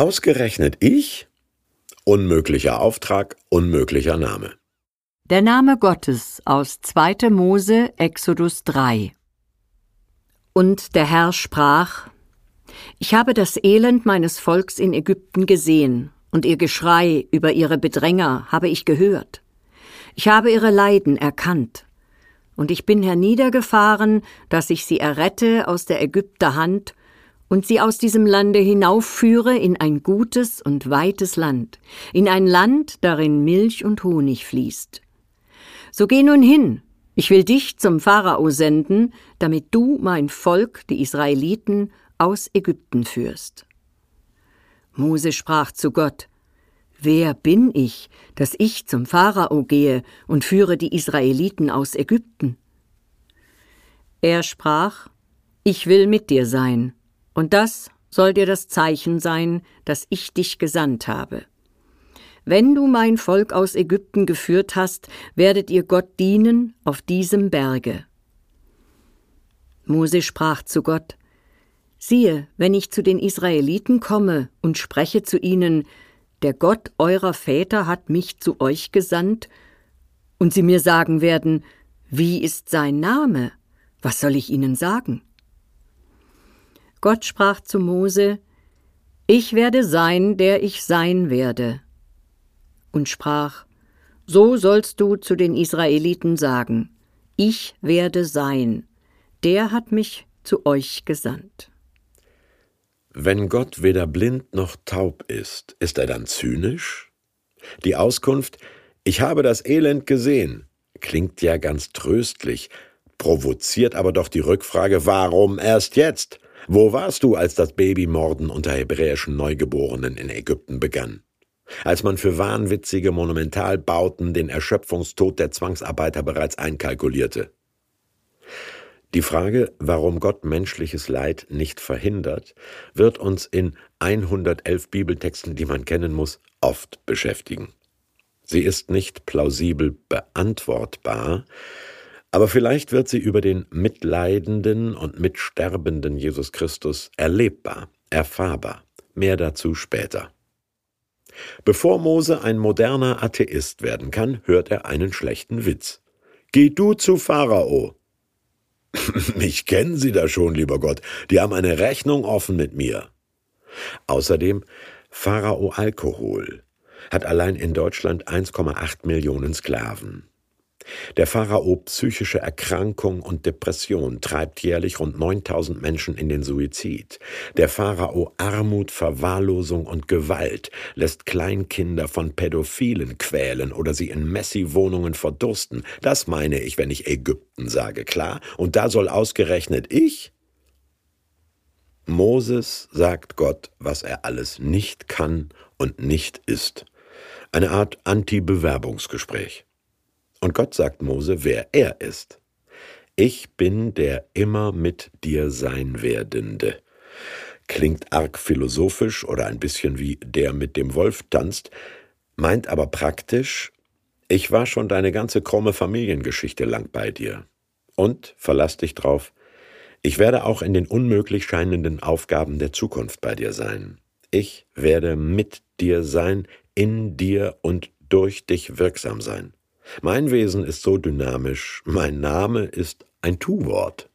Ausgerechnet ich? Unmöglicher Auftrag, unmöglicher Name. Der Name Gottes aus 2. Mose, Exodus 3. Und der Herr sprach: Ich habe das Elend meines Volks in Ägypten gesehen, und ihr Geschrei über ihre Bedränger habe ich gehört. Ich habe ihre Leiden erkannt, und ich bin herniedergefahren, dass ich sie errette aus der Ägypter Hand und sie aus diesem Lande hinaufführe in ein gutes und weites Land, in ein Land, darin Milch und Honig fließt. So geh nun hin, ich will dich zum Pharao senden, damit du mein Volk, die Israeliten, aus Ägypten führst. Mose sprach zu Gott, Wer bin ich, dass ich zum Pharao gehe und führe die Israeliten aus Ägypten? Er sprach, Ich will mit dir sein, und das soll dir das Zeichen sein, dass ich dich gesandt habe. Wenn du mein Volk aus Ägypten geführt hast, werdet ihr Gott dienen auf diesem Berge. Mose sprach zu Gott, Siehe, wenn ich zu den Israeliten komme und spreche zu ihnen, der Gott eurer Väter hat mich zu euch gesandt, und sie mir sagen werden, wie ist sein Name? Was soll ich ihnen sagen? Gott sprach zu Mose, Ich werde sein, der ich sein werde. Und sprach, So sollst du zu den Israeliten sagen, Ich werde sein, der hat mich zu euch gesandt. Wenn Gott weder blind noch taub ist, ist er dann zynisch? Die Auskunft, ich habe das Elend gesehen, klingt ja ganz tröstlich, provoziert aber doch die Rückfrage, warum erst jetzt? Wo warst du, als das Babymorden unter hebräischen Neugeborenen in Ägypten begann? Als man für wahnwitzige Monumentalbauten den Erschöpfungstod der Zwangsarbeiter bereits einkalkulierte. Die Frage, warum Gott menschliches Leid nicht verhindert, wird uns in 111 Bibeltexten, die man kennen muss, oft beschäftigen. Sie ist nicht plausibel beantwortbar, aber vielleicht wird sie über den mitleidenden und mitsterbenden Jesus Christus erlebbar, erfahrbar. Mehr dazu später. Bevor Mose ein moderner Atheist werden kann, hört er einen schlechten Witz. Geh du zu Pharao. Mich kennen Sie da schon, lieber Gott. Die haben eine Rechnung offen mit mir. Außerdem Pharao Alkohol hat allein in Deutschland 1,8 Millionen Sklaven. Der Pharao psychische Erkrankung und Depression treibt jährlich rund 9000 Menschen in den Suizid. Der Pharao Armut, Verwahrlosung und Gewalt lässt Kleinkinder von Pädophilen quälen oder sie in Messi-Wohnungen verdursten. Das meine ich, wenn ich Ägypten sage, klar? Und da soll ausgerechnet ich? Moses sagt Gott, was er alles nicht kann und nicht ist. Eine Art Anti-Bewerbungsgespräch. Und Gott sagt Mose, wer er ist. Ich bin der immer mit dir sein werdende. Klingt arg philosophisch oder ein bisschen wie der mit dem Wolf tanzt, meint aber praktisch, ich war schon deine ganze krumme Familiengeschichte lang bei dir. Und, verlass dich drauf, ich werde auch in den unmöglich scheinenden Aufgaben der Zukunft bei dir sein. Ich werde mit dir sein, in dir und durch dich wirksam sein. Mein Wesen ist so dynamisch, mein Name ist ein Tu-Wort.